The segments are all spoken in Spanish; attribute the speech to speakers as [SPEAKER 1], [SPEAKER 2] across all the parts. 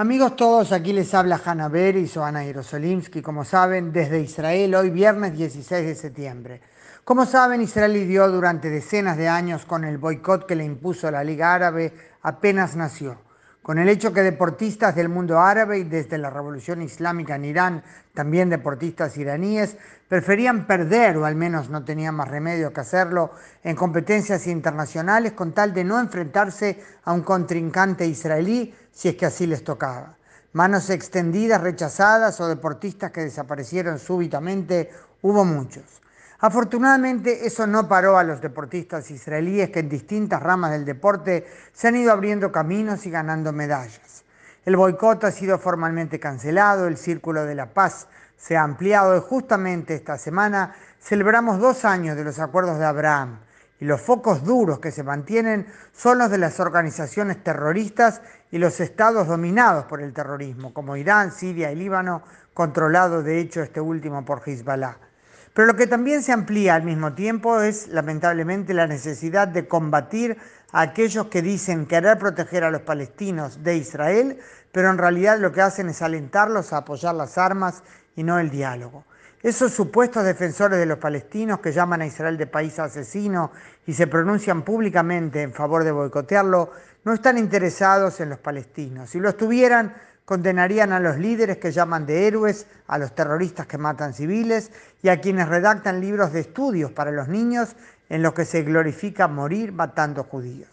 [SPEAKER 1] Amigos todos, aquí les habla Hanna Beris o Ana Jerosolimsky, como saben, desde Israel, hoy viernes 16 de septiembre. Como saben, Israel lidió durante decenas de años con el boicot que le impuso la Liga Árabe apenas nació con el hecho que deportistas del mundo árabe y desde la revolución islámica en Irán, también deportistas iraníes, preferían perder o al menos no tenían más remedio que hacerlo en competencias internacionales con tal de no enfrentarse a un contrincante israelí si es que así les tocaba. Manos extendidas, rechazadas o deportistas que desaparecieron súbitamente, hubo muchos. Afortunadamente eso no paró a los deportistas israelíes que en distintas ramas del deporte se han ido abriendo caminos y ganando medallas. El boicot ha sido formalmente cancelado, el Círculo de la Paz se ha ampliado y justamente esta semana celebramos dos años de los acuerdos de Abraham y los focos duros que se mantienen son los de las organizaciones terroristas y los estados dominados por el terrorismo, como Irán, Siria y Líbano, controlado de hecho este último por Hezbollah. Pero lo que también se amplía al mismo tiempo es lamentablemente la necesidad de combatir a aquellos que dicen querer proteger a los palestinos de Israel, pero en realidad lo que hacen es alentarlos a apoyar las armas y no el diálogo. Esos supuestos defensores de los palestinos que llaman a Israel de país asesino y se pronuncian públicamente en favor de boicotearlo, no están interesados en los palestinos. Si lo estuvieran, condenarían a los líderes que llaman de héroes, a los terroristas que matan civiles y a quienes redactan libros de estudios para los niños en los que se glorifica morir matando judíos.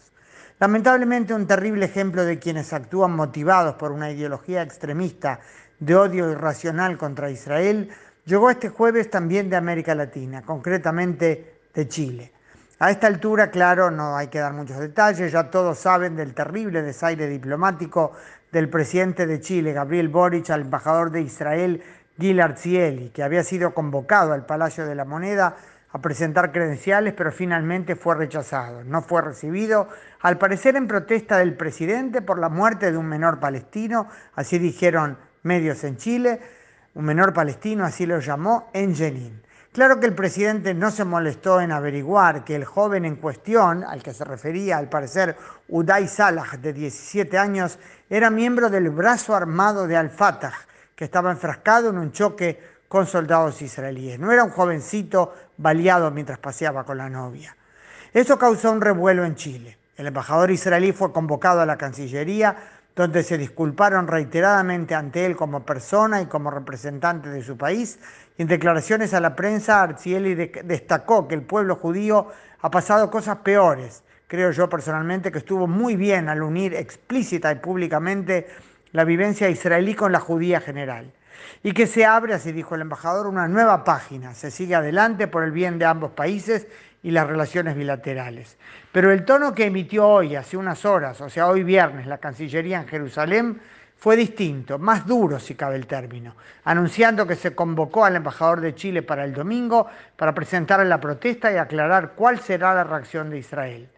[SPEAKER 1] Lamentablemente un terrible ejemplo de quienes actúan motivados por una ideología extremista de odio irracional contra Israel llegó este jueves también de América Latina, concretamente de Chile. A esta altura, claro, no hay que dar muchos detalles, ya todos saben del terrible desaire diplomático del presidente de Chile, Gabriel Boric, al embajador de Israel, Gilad Zieli, que había sido convocado al Palacio de la Moneda a presentar credenciales, pero finalmente fue rechazado. No fue recibido, al parecer en protesta del presidente por la muerte de un menor palestino, así dijeron medios en Chile, un menor palestino, así lo llamó, en Jenin. Claro que el presidente no se molestó en averiguar que el joven en cuestión, al que se refería al parecer Uday Salah, de 17 años, era miembro del brazo armado de Al-Fatah, que estaba enfrascado en un choque con soldados israelíes. No era un jovencito baleado mientras paseaba con la novia. Eso causó un revuelo en Chile. El embajador israelí fue convocado a la Cancillería donde se disculparon reiteradamente ante él como persona y como representante de su país. En declaraciones a la prensa, Arcieli destacó que el pueblo judío ha pasado cosas peores. Creo yo personalmente que estuvo muy bien al unir explícita y públicamente la vivencia israelí con la judía general. Y que se abre, así dijo el embajador, una nueva página. Se sigue adelante por el bien de ambos países y las relaciones bilaterales. Pero el tono que emitió hoy, hace unas horas, o sea, hoy viernes, la Cancillería en Jerusalén, fue distinto, más duro si cabe el término, anunciando que se convocó al embajador de Chile para el domingo para presentar la protesta y aclarar cuál será la reacción de Israel.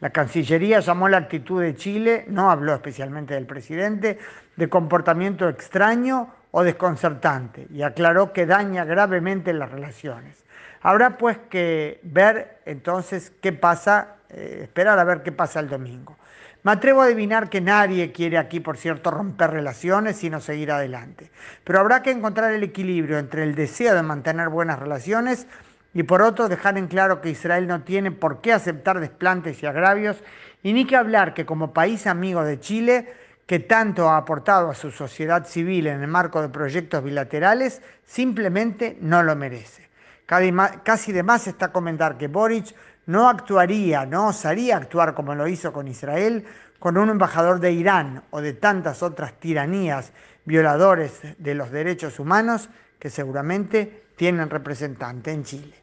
[SPEAKER 1] La Cancillería llamó la actitud de Chile, no habló especialmente del presidente, de comportamiento extraño o desconcertante y aclaró que daña gravemente las relaciones. Habrá pues que ver entonces qué pasa, eh, esperar a ver qué pasa el domingo. Me atrevo a adivinar que nadie quiere aquí, por cierto, romper relaciones, sino seguir adelante. Pero habrá que encontrar el equilibrio entre el deseo de mantener buenas relaciones y por otro dejar en claro que Israel no tiene por qué aceptar desplantes y agravios y ni que hablar que como país amigo de Chile, que tanto ha aportado a su sociedad civil en el marco de proyectos bilaterales, simplemente no lo merece. Casi de más está comentar que Boric no actuaría, no osaría actuar como lo hizo con Israel, con un embajador de Irán o de tantas otras tiranías violadores de los derechos humanos que seguramente tienen representante en Chile.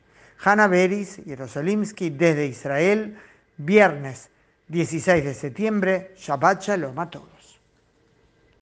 [SPEAKER 1] Hanna Beris y Jerosolimsky desde Israel, viernes 16 de septiembre, Shabbat Shalom a todos.